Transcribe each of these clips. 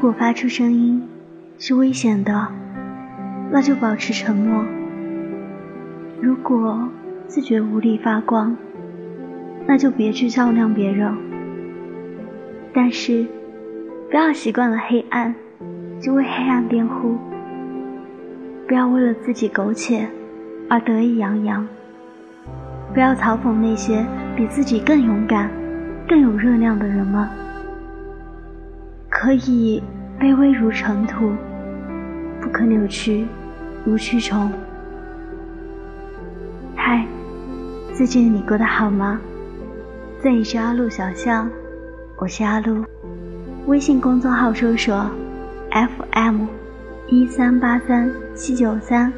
如果发出声音是危险的，那就保持沉默；如果自觉无力发光，那就别去照亮别人。但是，不要习惯了黑暗，就为黑暗辩护；不要为了自己苟且而得意洋洋；不要嘲讽那些比自己更勇敢、更有热量的人们。可以卑微如尘土，不可扭曲如蛆虫。嗨，最近你过得好吗？这里是阿路小巷，我是阿路。微信公众号搜索 FM 一三八三七九三，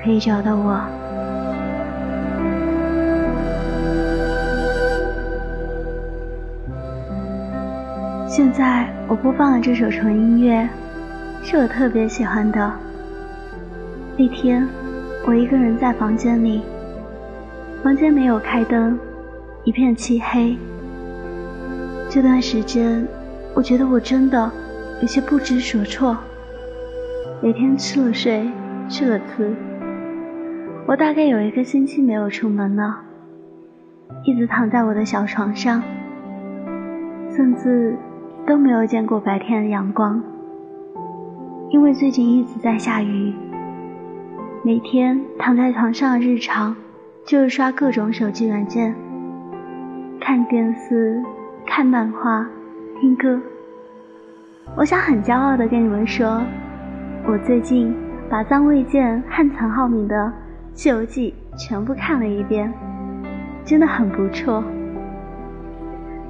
可以找到我。现在我播放的这首纯音乐，是我特别喜欢的。那天，我一个人在房间里，房间没有开灯，一片漆黑。这段时间，我觉得我真的有些不知所措。每天吃了睡，吃了吃，我大概有一个星期没有出门了，一直躺在我的小床上，甚至。都没有见过白天的阳光，因为最近一直在下雨。每天躺在床上的日常就是刷各种手机软件、看电视、看漫画、听歌。我想很骄傲的跟你们说，我最近把张卫健和陈浩民的《西游记》全部看了一遍，真的很不错。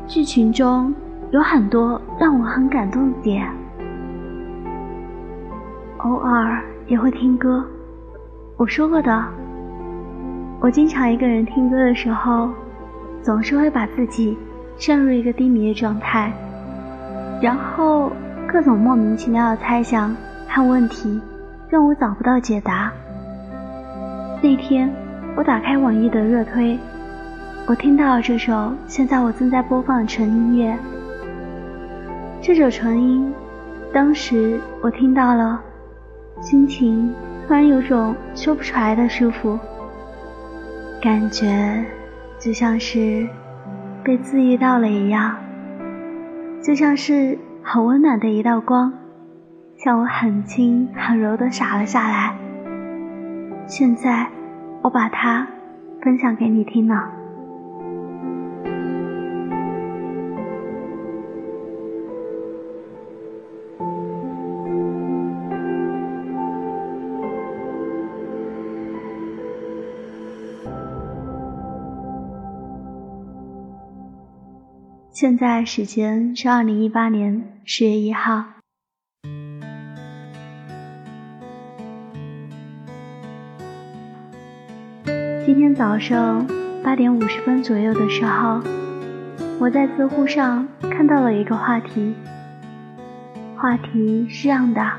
剧情中。有很多让我很感动的点，偶尔也会听歌。我说过的，我经常一个人听歌的时候，总是会把自己陷入一个低迷的状态，然后各种莫名其妙的猜想和问题让我找不到解答。那天我打开网易的热推，我听到了这首现在我正在播放的纯音乐。这首纯音，当时我听到了，心情突然有种说不出来的舒服，感觉就像是被治愈到了一样，就像是很温暖的一道光，向我很轻很柔的洒了下来。现在我把它分享给你听了。现在时间是二零一八年十月一号。今天早上八点五十分左右的时候，我在知乎上看到了一个话题。话题是这样的：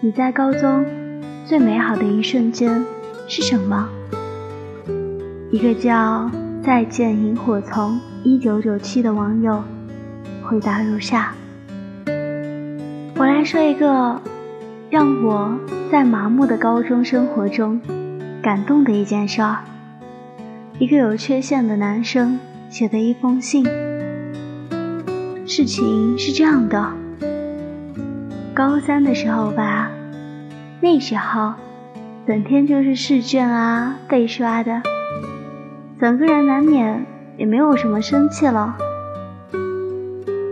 你在高中最美好的一瞬间是什么？一个叫再见萤火虫。一九九七的网友回答如下：我来说一个让我在麻木的高中生活中感动的一件事儿。一个有缺陷的男生写的一封信。事情是这样的：高三的时候吧，那时候整天就是试卷啊、背刷的，整个人难免。也没有什么生气了，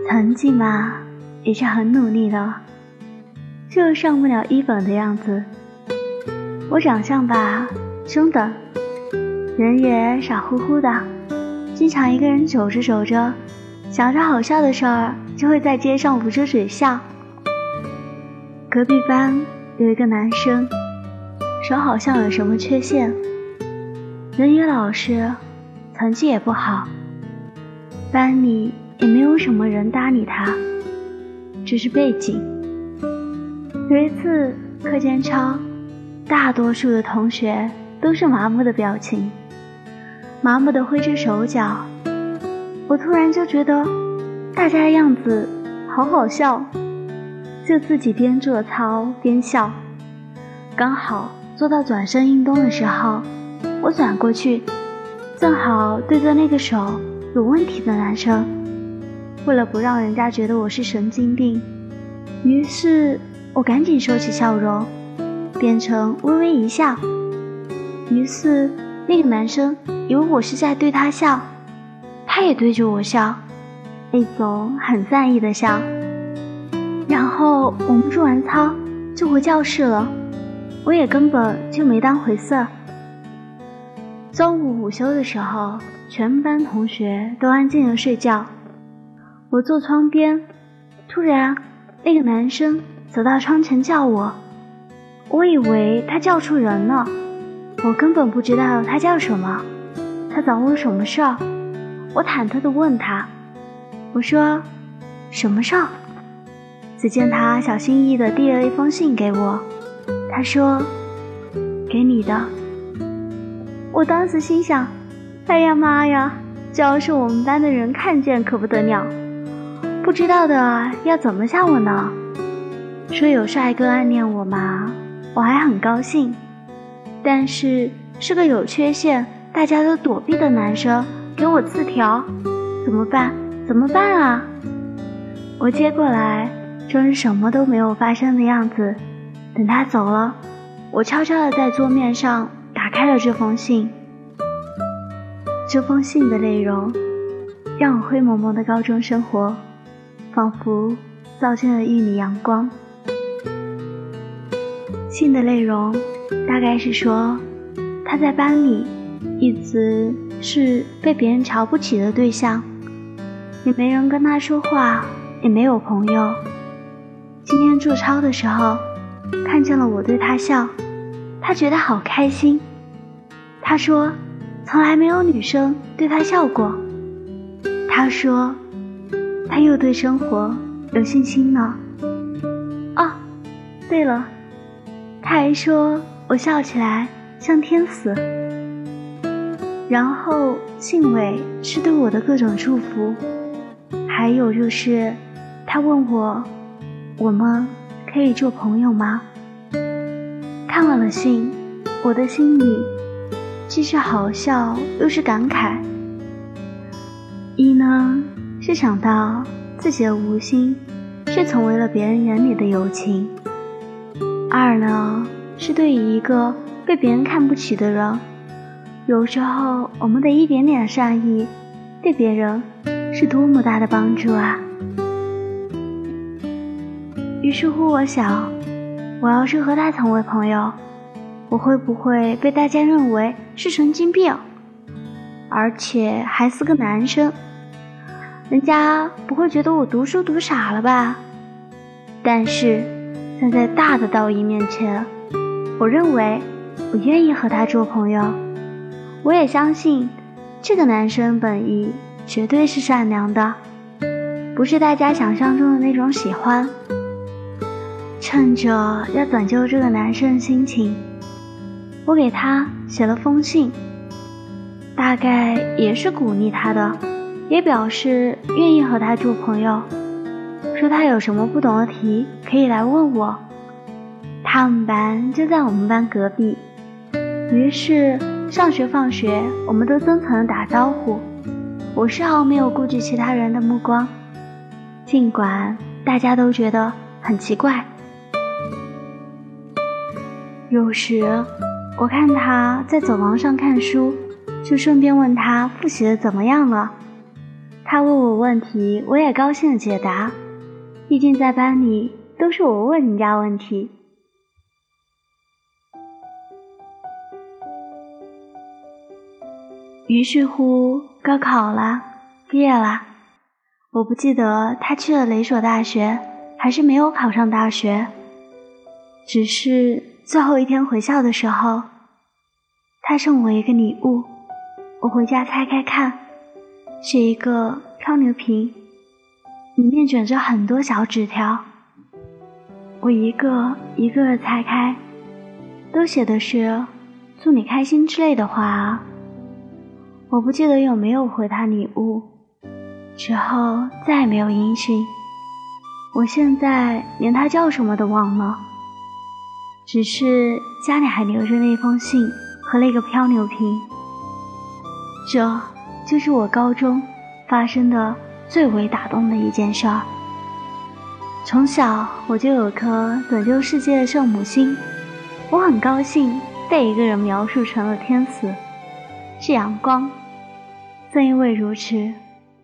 成绩嘛也是很努力的，就上不了一本的样子。我长相吧凶的，人也傻乎乎的，经常一个人走着走着，想着好笑的事儿，就会在街上捂着嘴笑。隔壁班有一个男生，手好像有什么缺陷，人也老实。成绩也不好，班里也没有什么人搭理他，只是背景。有一次课间操，大多数的同学都是麻木的表情，麻木的挥着手脚。我突然就觉得大家的样子好好笑，就自己边做操边笑。刚好做到转身运动的时候，我转过去，正好对着那个手有问题的男生。为了不让人家觉得我是神经病，于是我赶紧收起笑容，变成微微一笑。于是那个男生以为我是在对他笑，他也对着我笑，那种很在意的笑。然后我们做完操就回教室了，我也根本就没当回事。中午午休的时候，全班同学都安静的睡觉，我坐窗边，突然那个男生走到窗前叫我，我以为他叫出人了，我根本不知道他叫什么，他找我什么事儿？我忐忑的问他，我说什么事儿？只见他小心翼翼地递了一封信给我，他说：“给你的。”我当时心想：“哎呀妈呀，这要是我们班的人看见可不得了，不知道的要怎么吓我呢？”说有帅哥暗恋我嘛，我还很高兴，但是是个有缺陷、大家都躲避的男生给我字条，怎么办？怎么办啊？我接过来。装什么都没有发生的样子。等他走了，我悄悄地在桌面上开了这封信。这封信的内容，让我灰蒙蒙的高中生活，仿佛照进了一缕阳光。信的内容大概是说，他在班里一直是被别人瞧不起的对象，也没人跟他说话，也没有朋友。今天做操的时候，看见了我对他笑，他觉得好开心。他说，从来没有女生对他笑过。他说，他又对生活有信心了。哦，对了，他还说我笑起来像天使。然后信尾是对我的各种祝福，还有就是他问我。我们可以做朋友吗？看完了信，我的心里既是好笑又是感慨。一呢是想到自己的无心却成为了别人眼里的友情；二呢是对于一个被别人看不起的人，有时候我们的一点点善意对别人是多么大的帮助啊！于是乎，我想，我要是和他成为朋友，我会不会被大家认为是神经病，而且还是个男生？人家不会觉得我读书读傻了吧？但是站在大的道义面前，我认为我愿意和他做朋友。我也相信，这个男生本意绝对是善良的，不是大家想象中的那种喜欢。趁着要拯救这个男生的心情，我给他写了封信，大概也是鼓励他的，也表示愿意和他做朋友，说他有什么不懂的题可以来问我。他们班就在我们班隔壁，于是上学放学我们都真诚的打招呼，我丝毫没有顾及其他人的目光，尽管大家都觉得很奇怪。有时我看他在走廊上看书，就顺便问他复习的怎么样了。他问我问题，我也高兴的解答。毕竟在班里都是我问人家问题。于是乎，高考了，毕业了。我不记得他去了哪所大学，还是没有考上大学，只是。最后一天回校的时候，他送我一个礼物，我回家拆开看，是一个漂流瓶，里面卷着很多小纸条。我一个一个的拆开，都写的是“祝你开心”之类的话。我不记得有没有回他礼物，之后再也没有音讯。我现在连他叫什么都忘了，只是家里还留着那封信和那个漂流瓶。这就是我高中发生的最为打动的一件事儿。从小我就有颗拯救世界的圣母心，我很高兴被一个人描述成了天使，是阳光。正因为如此，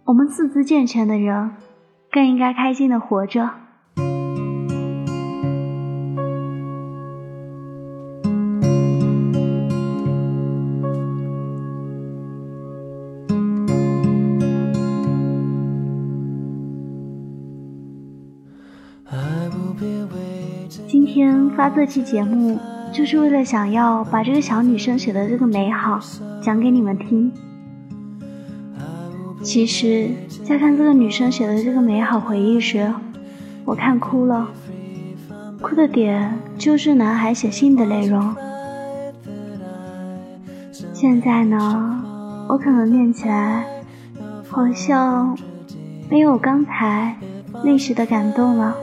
我们四肢健全的人更应该开心的活着。发这期节目，就是为了想要把这个小女生写的这个美好讲给你们听。其实，在看这个女生写的这个美好回忆时，我看哭了。哭的点就是男孩写信的内容。现在呢，我可能念起来，好像没有刚才那时的感动了。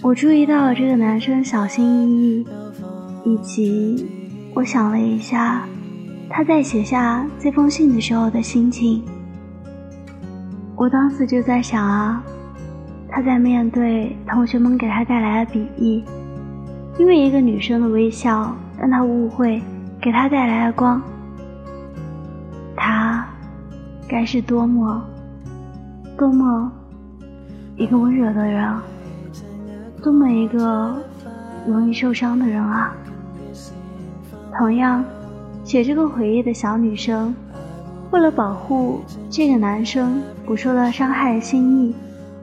我注意到了这个男生小心翼翼，以及我想了一下，他在写下这封信的时候的心情。我当时就在想啊，他在面对同学们给他带来的鄙夷，因为一个女生的微笑让他误会，给他带来了光。他该是多么多么一个温柔的人。多么一个容易受伤的人啊！同样，写这个回忆的小女生，为了保护这个男生不受到伤害的心意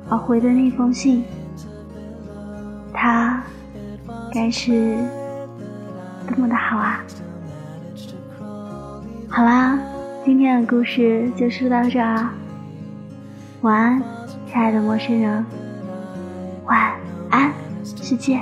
而回的那封信，她该是多么的好啊！好啦，今天的故事就说到这儿，晚安，亲爱的陌生人，晚安。晚安，再见。